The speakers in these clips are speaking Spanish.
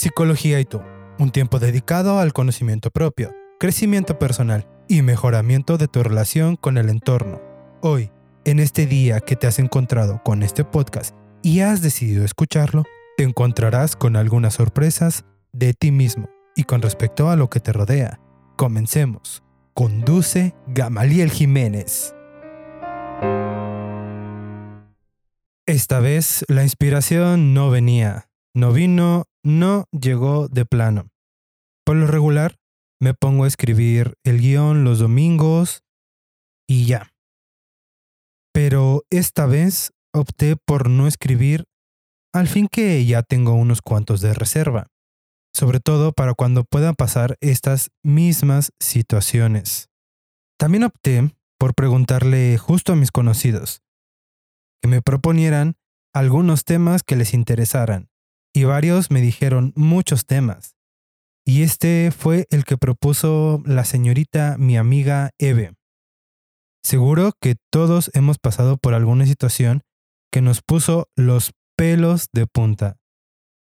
Psicología y tú, un tiempo dedicado al conocimiento propio, crecimiento personal y mejoramiento de tu relación con el entorno. Hoy, en este día que te has encontrado con este podcast y has decidido escucharlo, te encontrarás con algunas sorpresas de ti mismo y con respecto a lo que te rodea. Comencemos. Conduce Gamaliel Jiménez. Esta vez la inspiración no venía, no vino, no llegó de plano. Por lo regular, me pongo a escribir el guion los domingos y ya. Pero esta vez opté por no escribir, al fin que ya tengo unos cuantos de reserva, sobre todo para cuando puedan pasar estas mismas situaciones. También opté por preguntarle justo a mis conocidos, que me proponieran algunos temas que les interesaran, y varios me dijeron muchos temas. Y este fue el que propuso la señorita mi amiga Eve. Seguro que todos hemos pasado por alguna situación que nos puso los pelos de punta.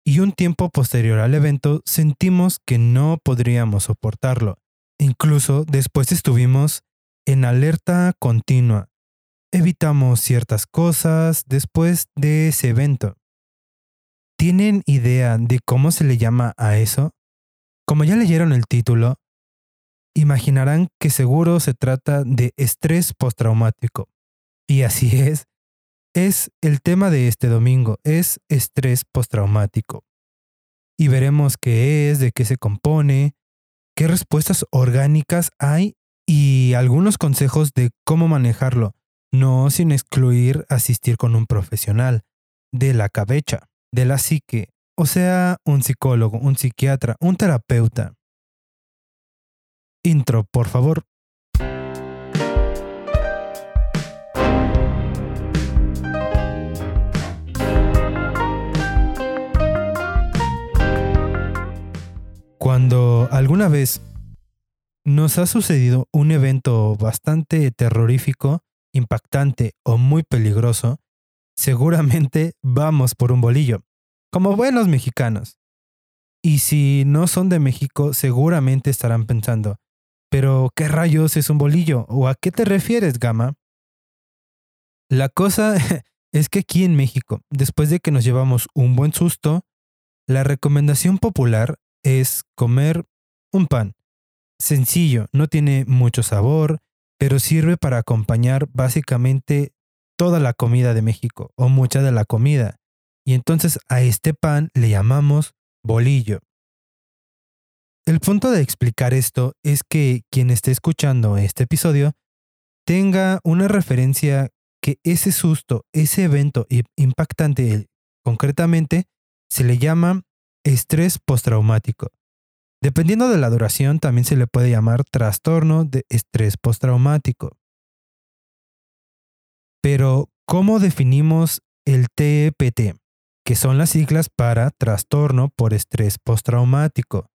Y un tiempo posterior al evento sentimos que no podríamos soportarlo. Incluso después estuvimos en alerta continua, evitamos ciertas cosas después de ese evento. ¿Tienen idea de cómo se le llama a eso? Como ya leyeron el título, imaginarán que seguro se trata de estrés postraumático. Y así es, es el tema de este domingo, es estrés postraumático. Y veremos qué es, de qué se compone, qué respuestas orgánicas hay y algunos consejos de cómo manejarlo no sin excluir asistir con un profesional de la cabeza, de la psique, o sea, un psicólogo, un psiquiatra, un terapeuta. Intro, por favor. Cuando alguna vez nos ha sucedido un evento bastante terrorífico, impactante o muy peligroso, seguramente vamos por un bolillo, como buenos mexicanos. Y si no son de México, seguramente estarán pensando, pero ¿qué rayos es un bolillo? ¿O a qué te refieres, Gama? La cosa es que aquí en México, después de que nos llevamos un buen susto, la recomendación popular es comer un pan. Sencillo, no tiene mucho sabor, pero sirve para acompañar básicamente toda la comida de México o mucha de la comida. Y entonces a este pan le llamamos bolillo. El punto de explicar esto es que quien esté escuchando este episodio tenga una referencia que ese susto, ese evento impactante concretamente, se le llama estrés postraumático. Dependiendo de la duración, también se le puede llamar trastorno de estrés postraumático. Pero, ¿cómo definimos el TEPT? Que son las siglas para trastorno por estrés postraumático.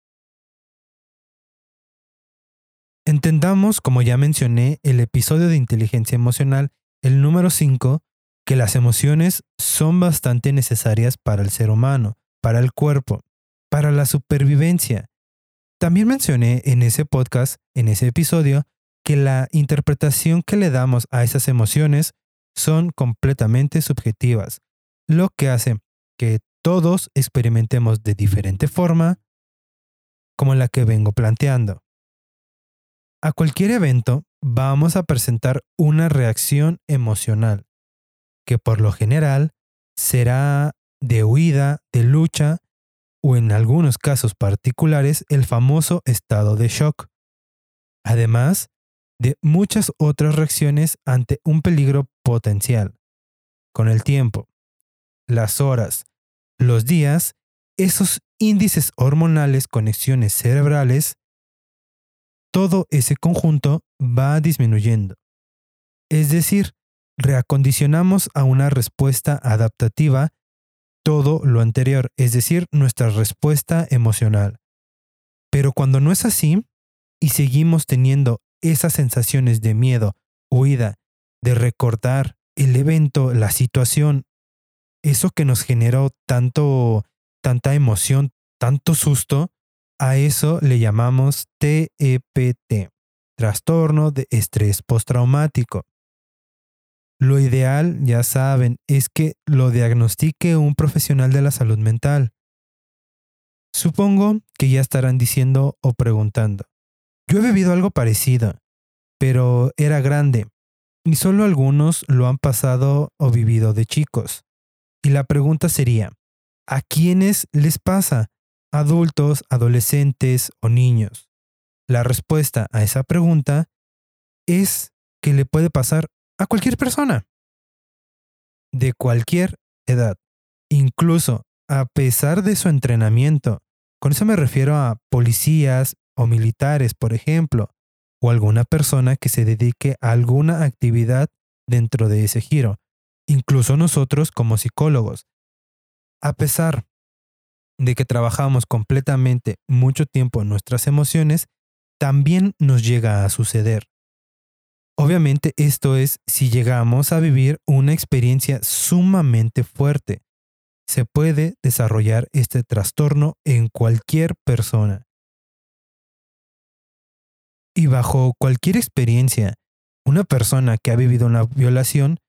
Entendamos, como ya mencioné, el episodio de inteligencia emocional, el número 5, que las emociones son bastante necesarias para el ser humano, para el cuerpo, para la supervivencia también mencioné en ese podcast, en ese episodio, que la interpretación que le damos a esas emociones son completamente subjetivas, lo que hace que todos experimentemos de diferente forma como la que vengo planteando. A cualquier evento vamos a presentar una reacción emocional, que por lo general será de huida, de lucha o en algunos casos particulares el famoso estado de shock, además de muchas otras reacciones ante un peligro potencial. Con el tiempo, las horas, los días, esos índices hormonales, conexiones cerebrales, todo ese conjunto va disminuyendo. Es decir, reacondicionamos a una respuesta adaptativa todo lo anterior, es decir, nuestra respuesta emocional. Pero cuando no es así y seguimos teniendo esas sensaciones de miedo, huida, de recordar el evento, la situación, eso que nos generó tanto, tanta emoción, tanto susto, a eso le llamamos TEPT, trastorno de estrés postraumático. Lo ideal, ya saben, es que lo diagnostique un profesional de la salud mental. Supongo que ya estarán diciendo o preguntando. Yo he vivido algo parecido, pero era grande, y solo algunos lo han pasado o vivido de chicos. Y la pregunta sería, ¿a quiénes les pasa? ¿Adultos, adolescentes o niños? La respuesta a esa pregunta es que le puede pasar a cualquier persona, de cualquier edad, incluso a pesar de su entrenamiento. Con eso me refiero a policías o militares, por ejemplo, o alguna persona que se dedique a alguna actividad dentro de ese giro, incluso nosotros como psicólogos. A pesar de que trabajamos completamente mucho tiempo nuestras emociones, también nos llega a suceder. Obviamente esto es si llegamos a vivir una experiencia sumamente fuerte. Se puede desarrollar este trastorno en cualquier persona. Y bajo cualquier experiencia, una persona que ha vivido una violación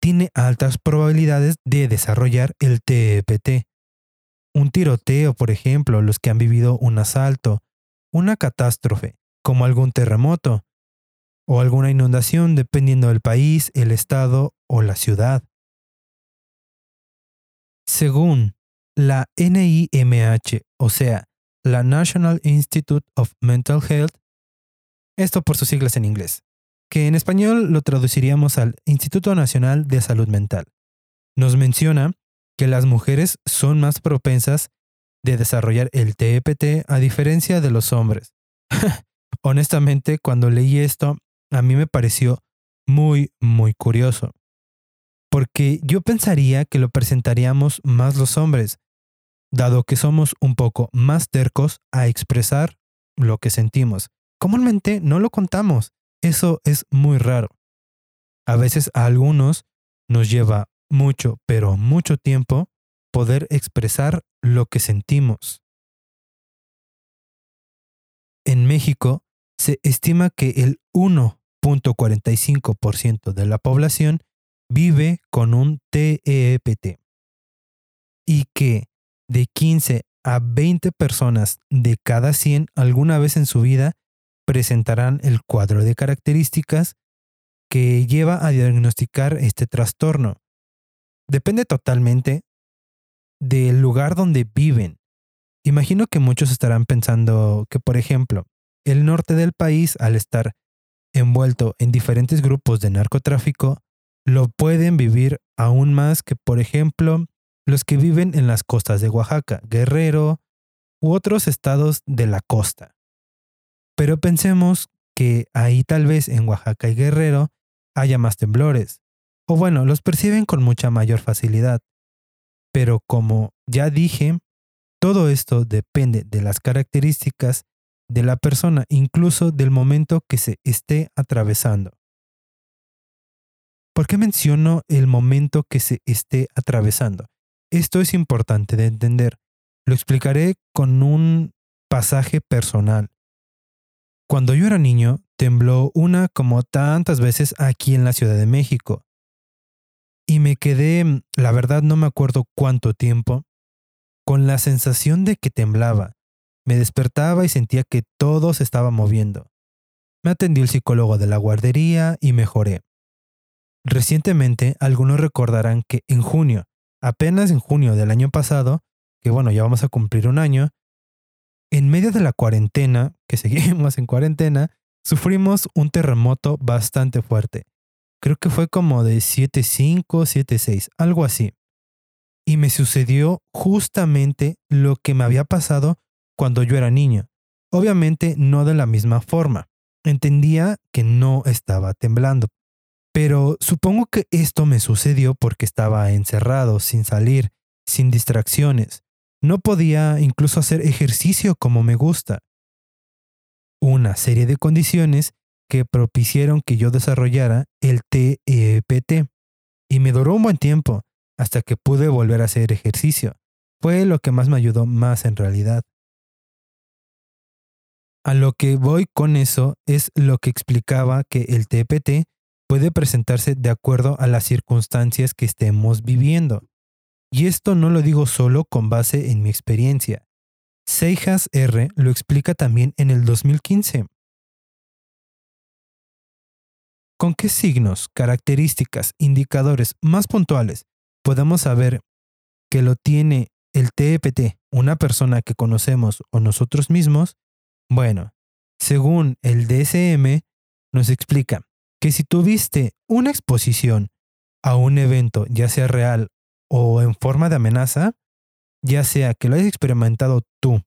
tiene altas probabilidades de desarrollar el TEPT. Un tiroteo, por ejemplo, los que han vivido un asalto, una catástrofe, como algún terremoto, o alguna inundación dependiendo del país, el estado o la ciudad. Según la NIMH, o sea, la National Institute of Mental Health, esto por sus siglas en inglés, que en español lo traduciríamos al Instituto Nacional de Salud Mental, nos menciona que las mujeres son más propensas de desarrollar el TEPT a diferencia de los hombres. Honestamente, cuando leí esto, a mí me pareció muy, muy curioso. Porque yo pensaría que lo presentaríamos más los hombres, dado que somos un poco más tercos a expresar lo que sentimos. Comúnmente no lo contamos. Eso es muy raro. A veces a algunos nos lleva mucho, pero mucho tiempo poder expresar lo que sentimos. En México se estima que el 1 0.45% de la población vive con un TEPT y que de 15 a 20 personas de cada 100 alguna vez en su vida presentarán el cuadro de características que lleva a diagnosticar este trastorno. Depende totalmente del lugar donde viven. Imagino que muchos estarán pensando que, por ejemplo, el norte del país, al estar envuelto en diferentes grupos de narcotráfico lo pueden vivir aún más que, por ejemplo, los que viven en las costas de Oaxaca, Guerrero u otros estados de la costa. Pero pensemos que ahí tal vez en Oaxaca y Guerrero haya más temblores, o bueno, los perciben con mucha mayor facilidad. Pero como ya dije, todo esto depende de las características de la persona, incluso del momento que se esté atravesando. ¿Por qué menciono el momento que se esté atravesando? Esto es importante de entender. Lo explicaré con un pasaje personal. Cuando yo era niño, tembló una como tantas veces aquí en la Ciudad de México. Y me quedé, la verdad no me acuerdo cuánto tiempo, con la sensación de que temblaba. Me despertaba y sentía que todo se estaba moviendo. Me atendió el psicólogo de la guardería y mejoré. Recientemente, algunos recordarán que en junio, apenas en junio del año pasado, que bueno, ya vamos a cumplir un año, en medio de la cuarentena, que seguimos en cuarentena, sufrimos un terremoto bastante fuerte. Creo que fue como de 7.5, 7.6, algo así. Y me sucedió justamente lo que me había pasado cuando yo era niño. Obviamente no de la misma forma. Entendía que no estaba temblando. Pero supongo que esto me sucedió porque estaba encerrado, sin salir, sin distracciones. No podía incluso hacer ejercicio como me gusta. Una serie de condiciones que propiciaron que yo desarrollara el TEPT. Y me duró un buen tiempo hasta que pude volver a hacer ejercicio. fue lo que más me ayudó más en realidad. A lo que voy con eso es lo que explicaba que el TPT puede presentarse de acuerdo a las circunstancias que estemos viviendo. Y esto no lo digo solo con base en mi experiencia. Seijas R lo explica también en el 2015. ¿Con qué signos, características, indicadores más puntuales podemos saber que lo tiene el TEPT, una persona que conocemos o nosotros mismos? Bueno, según el DSM, nos explica que si tuviste una exposición a un evento, ya sea real o en forma de amenaza, ya sea que lo hayas experimentado tú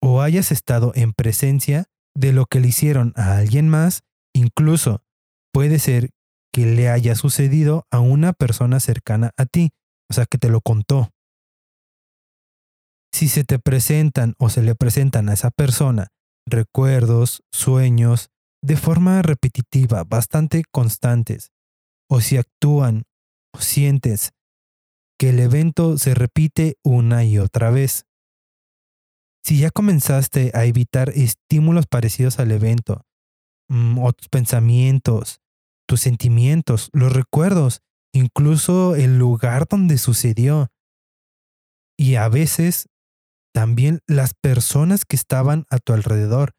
o hayas estado en presencia de lo que le hicieron a alguien más, incluso puede ser que le haya sucedido a una persona cercana a ti, o sea, que te lo contó. Si se te presentan o se le presentan a esa persona recuerdos, sueños, de forma repetitiva, bastante constantes, o si actúan o sientes que el evento se repite una y otra vez. Si ya comenzaste a evitar estímulos parecidos al evento, mm, o tus pensamientos, tus sentimientos, los recuerdos, incluso el lugar donde sucedió, y a veces también las personas que estaban a tu alrededor,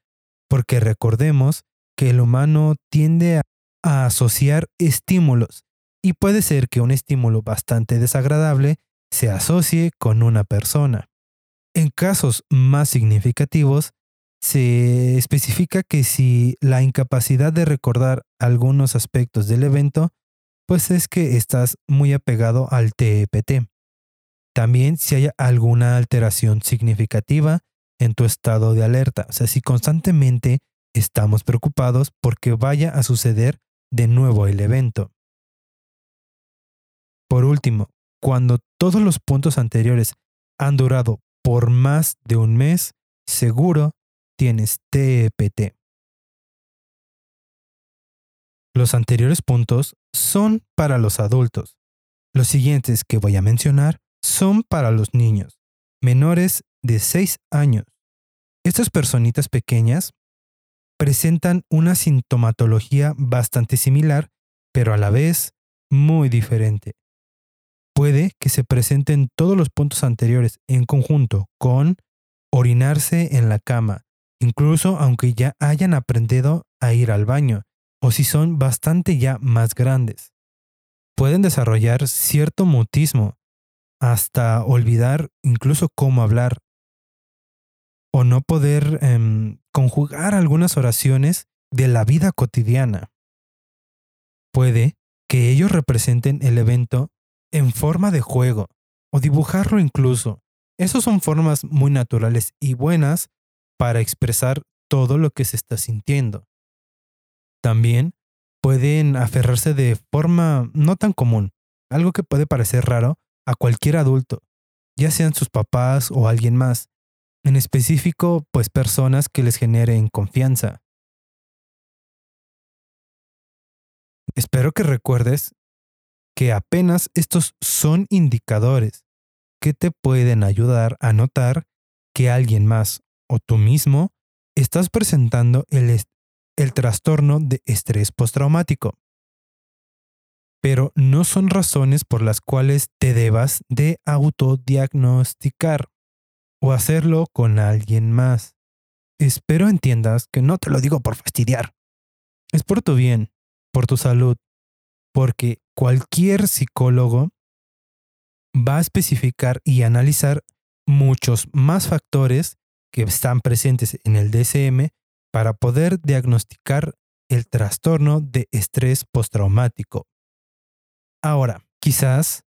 porque recordemos que el humano tiende a, a asociar estímulos y puede ser que un estímulo bastante desagradable se asocie con una persona. En casos más significativos, se especifica que si la incapacidad de recordar algunos aspectos del evento, pues es que estás muy apegado al TEPT. También si hay alguna alteración significativa en tu estado de alerta, o sea, si constantemente estamos preocupados porque vaya a suceder de nuevo el evento. Por último, cuando todos los puntos anteriores han durado por más de un mes, seguro tienes TEPT. Los anteriores puntos son para los adultos. Los siguientes que voy a mencionar son para los niños, menores de 6 años. Estas personitas pequeñas presentan una sintomatología bastante similar, pero a la vez muy diferente puede que se presenten todos los puntos anteriores en conjunto con orinarse en la cama, incluso aunque ya hayan aprendido a ir al baño, o si son bastante ya más grandes. Pueden desarrollar cierto mutismo, hasta olvidar incluso cómo hablar, o no poder em, conjugar algunas oraciones de la vida cotidiana. Puede que ellos representen el evento en forma de juego o dibujarlo incluso. Esas son formas muy naturales y buenas para expresar todo lo que se está sintiendo. También pueden aferrarse de forma no tan común, algo que puede parecer raro a cualquier adulto, ya sean sus papás o alguien más, en específico pues personas que les generen confianza. Espero que recuerdes que apenas estos son indicadores que te pueden ayudar a notar que alguien más o tú mismo estás presentando el, el trastorno de estrés postraumático. Pero no son razones por las cuales te debas de autodiagnosticar o hacerlo con alguien más. Espero entiendas que no te lo digo por fastidiar. Es por tu bien, por tu salud, porque cualquier psicólogo va a especificar y analizar muchos más factores que están presentes en el DSM para poder diagnosticar el trastorno de estrés postraumático. Ahora, quizás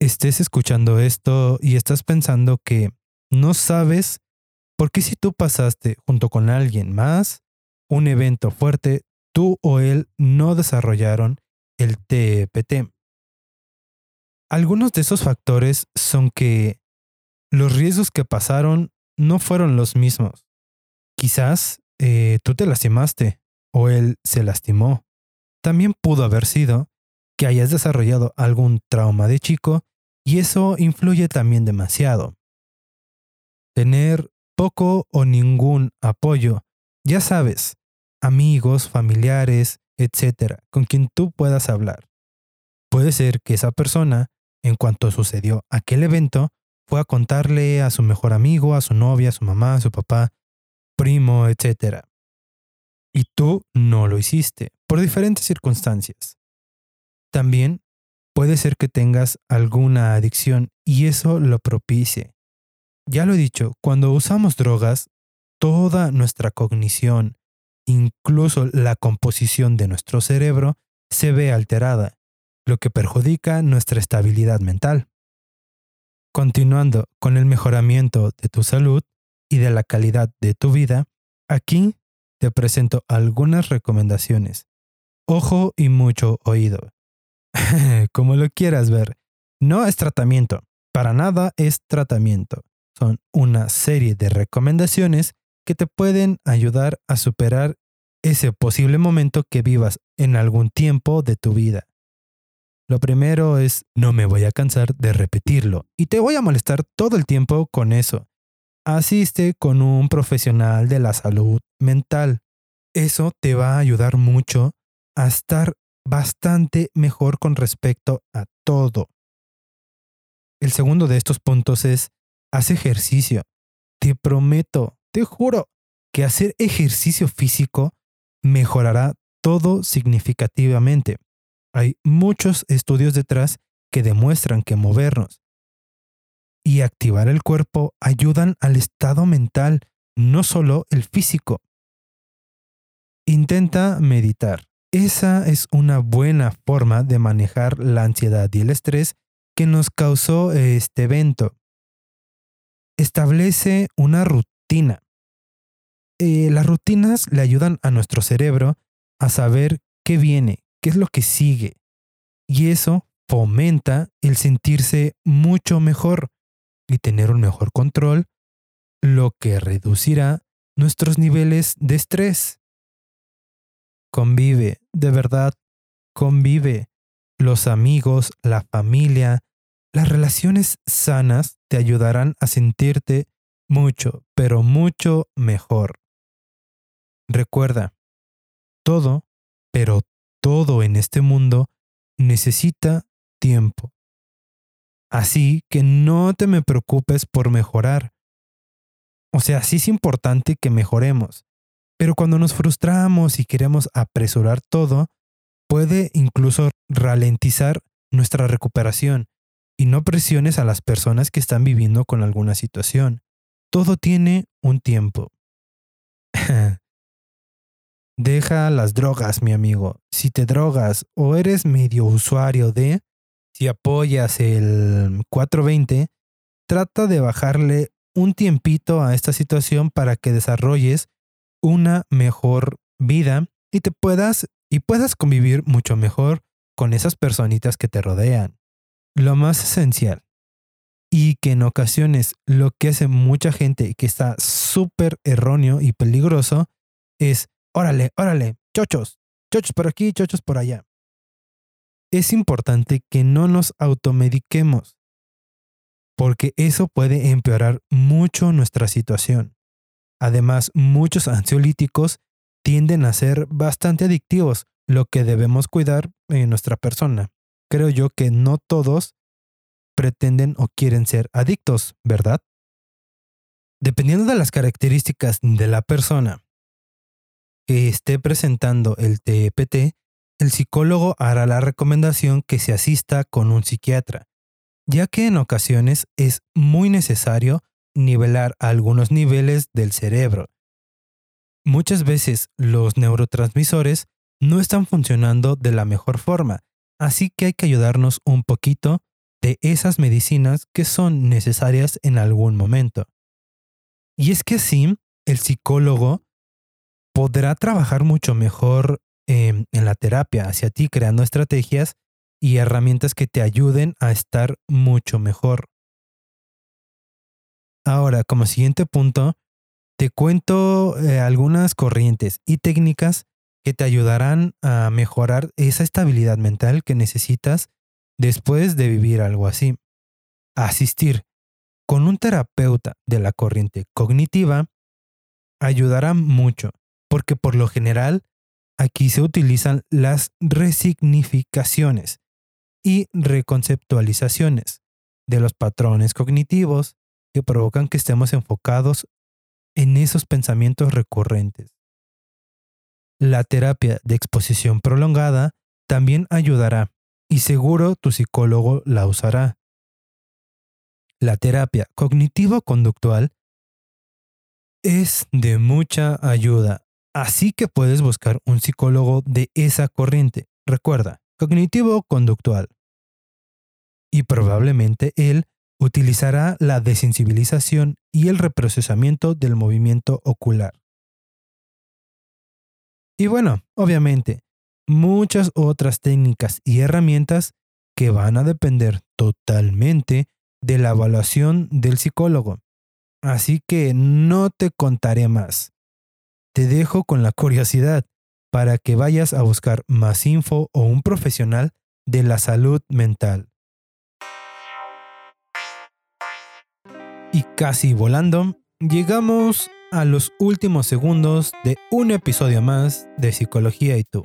estés escuchando esto y estás pensando que no sabes por qué si tú pasaste junto con alguien más un evento fuerte, tú o él no desarrollaron el TPT. Algunos de esos factores son que los riesgos que pasaron no fueron los mismos. Quizás eh, tú te lastimaste o él se lastimó. También pudo haber sido que hayas desarrollado algún trauma de chico y eso influye también demasiado. Tener poco o ningún apoyo, ya sabes, amigos, familiares, etcétera, con quien tú puedas hablar. Puede ser que esa persona, en cuanto sucedió aquel evento, fue a contarle a su mejor amigo, a su novia, a su mamá, a su papá, primo, etcétera. Y tú no lo hiciste, por diferentes circunstancias. También puede ser que tengas alguna adicción y eso lo propicie. Ya lo he dicho, cuando usamos drogas, toda nuestra cognición, incluso la composición de nuestro cerebro, se ve alterada, lo que perjudica nuestra estabilidad mental. Continuando con el mejoramiento de tu salud y de la calidad de tu vida, aquí te presento algunas recomendaciones. Ojo y mucho oído. Como lo quieras ver, no es tratamiento, para nada es tratamiento. Son una serie de recomendaciones que te pueden ayudar a superar ese posible momento que vivas en algún tiempo de tu vida. Lo primero es, no me voy a cansar de repetirlo y te voy a molestar todo el tiempo con eso. Asiste con un profesional de la salud mental. Eso te va a ayudar mucho a estar bastante mejor con respecto a todo. El segundo de estos puntos es, haz ejercicio. Te prometo, te juro, que hacer ejercicio físico mejorará todo significativamente. Hay muchos estudios detrás que demuestran que movernos y activar el cuerpo ayudan al estado mental, no solo el físico. Intenta meditar. Esa es una buena forma de manejar la ansiedad y el estrés que nos causó este evento. Establece una rutina. Eh, las rutinas le ayudan a nuestro cerebro a saber qué viene, qué es lo que sigue. Y eso fomenta el sentirse mucho mejor y tener un mejor control, lo que reducirá nuestros niveles de estrés. Convive, de verdad, convive. Los amigos, la familia, las relaciones sanas te ayudarán a sentirte mucho, pero mucho mejor. Recuerda, todo, pero todo en este mundo necesita tiempo. Así que no te me preocupes por mejorar. O sea, sí es importante que mejoremos, pero cuando nos frustramos y queremos apresurar todo, puede incluso ralentizar nuestra recuperación y no presiones a las personas que están viviendo con alguna situación. Todo tiene un tiempo. Deja las drogas, mi amigo. Si te drogas o eres medio usuario de, si apoyas el 420, trata de bajarle un tiempito a esta situación para que desarrolles una mejor vida y te puedas y puedas convivir mucho mejor con esas personitas que te rodean. Lo más esencial y que en ocasiones lo que hace mucha gente que está súper erróneo y peligroso es, órale, órale, chochos, chochos por aquí, chochos por allá. Es importante que no nos automediquemos, porque eso puede empeorar mucho nuestra situación. Además, muchos ansiolíticos tienden a ser bastante adictivos, lo que debemos cuidar en nuestra persona. Creo yo que no todos pretenden o quieren ser adictos, ¿verdad? Dependiendo de las características de la persona que esté presentando el TPT, el psicólogo hará la recomendación que se asista con un psiquiatra, ya que en ocasiones es muy necesario nivelar algunos niveles del cerebro. Muchas veces los neurotransmisores no están funcionando de la mejor forma, así que hay que ayudarnos un poquito de esas medicinas que son necesarias en algún momento. Y es que así, el psicólogo podrá trabajar mucho mejor em, en la terapia hacia ti, creando estrategias y herramientas que te ayuden a estar mucho mejor. Ahora, como siguiente punto, te cuento eh, algunas corrientes y técnicas que te ayudarán a mejorar esa estabilidad mental que necesitas después de vivir algo así. asistir con un terapeuta de la corriente cognitiva ayudará mucho, porque por lo general aquí se utilizan las resignificaciones y reconceptualizaciones de los patrones cognitivos que provocan que estemos enfocados en esos pensamientos recurrentes. La terapia de exposición prolongada también ayudará y seguro tu psicólogo la usará. La terapia cognitivo-conductual es de mucha ayuda, así que puedes buscar un psicólogo de esa corriente. Recuerda, cognitivo-conductual. Y probablemente él utilizará la desensibilización y el reprocesamiento del movimiento ocular. Y bueno, obviamente, muchas otras técnicas y herramientas que van a depender totalmente de la evaluación del psicólogo. Así que no te contaré más. Te dejo con la curiosidad para que vayas a buscar más info o un profesional de la salud mental. Y casi volando, llegamos a los últimos segundos de un episodio más de Psicología y tú.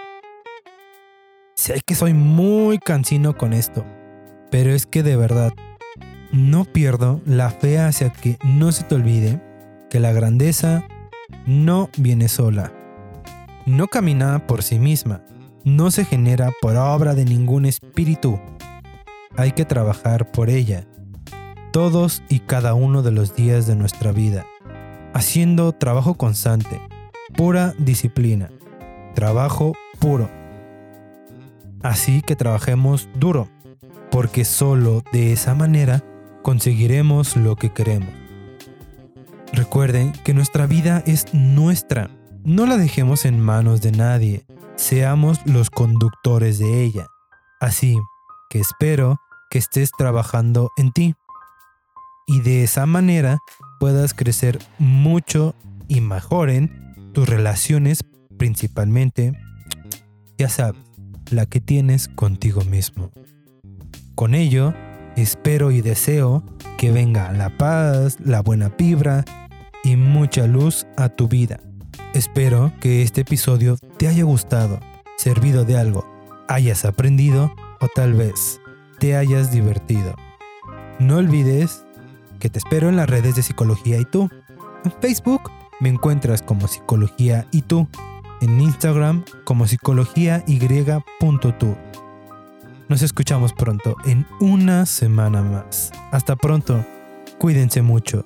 Sé que soy muy cansino con esto, pero es que de verdad no pierdo la fe hacia que no se te olvide que la grandeza no viene sola. No camina por sí misma, no se genera por obra de ningún espíritu. Hay que trabajar por ella, todos y cada uno de los días de nuestra vida, haciendo trabajo constante, pura disciplina, trabajo puro Así que trabajemos duro, porque solo de esa manera conseguiremos lo que queremos. Recuerden que nuestra vida es nuestra. No la dejemos en manos de nadie. Seamos los conductores de ella. Así que espero que estés trabajando en ti. Y de esa manera puedas crecer mucho y mejoren tus relaciones principalmente, ya sabes, la que tienes contigo mismo. Con ello, espero y deseo que venga la paz, la buena vibra y mucha luz a tu vida. Espero que este episodio te haya gustado, servido de algo, hayas aprendido o tal vez te hayas divertido. No olvides que te espero en las redes de Psicología y tú. En Facebook me encuentras como Psicología y tú en Instagram como psicología y.tu. Nos escuchamos pronto en una semana más. Hasta pronto. Cuídense mucho.